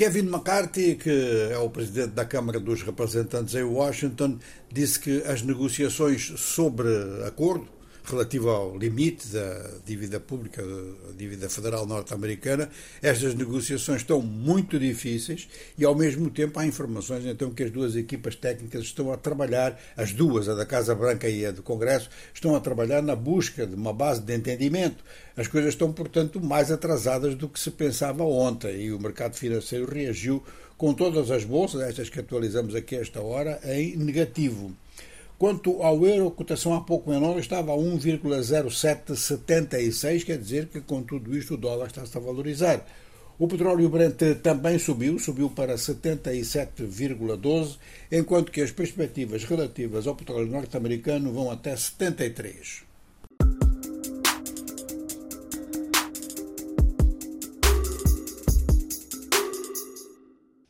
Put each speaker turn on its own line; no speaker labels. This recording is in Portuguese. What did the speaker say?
Kevin McCarthy, que é o presidente da Câmara dos Representantes em Washington, disse que as negociações sobre acordo relativo ao limite da dívida pública, da dívida federal norte-americana, estas negociações estão muito difíceis e, ao mesmo tempo, há informações então que as duas equipas técnicas estão a trabalhar, as duas, a da Casa Branca e a do Congresso, estão a trabalhar na busca de uma base de entendimento. As coisas estão, portanto, mais atrasadas do que se pensava ontem e o mercado financeiro reagiu com todas as bolsas, estas que atualizamos aqui a esta hora, em negativo. Quanto ao euro, a cotação há pouco menor estava a 1,0776, quer dizer que com tudo isto o dólar está-se a valorizar. O petróleo Brent também subiu, subiu para 77,12, enquanto que as perspectivas relativas ao petróleo norte-americano vão até 73.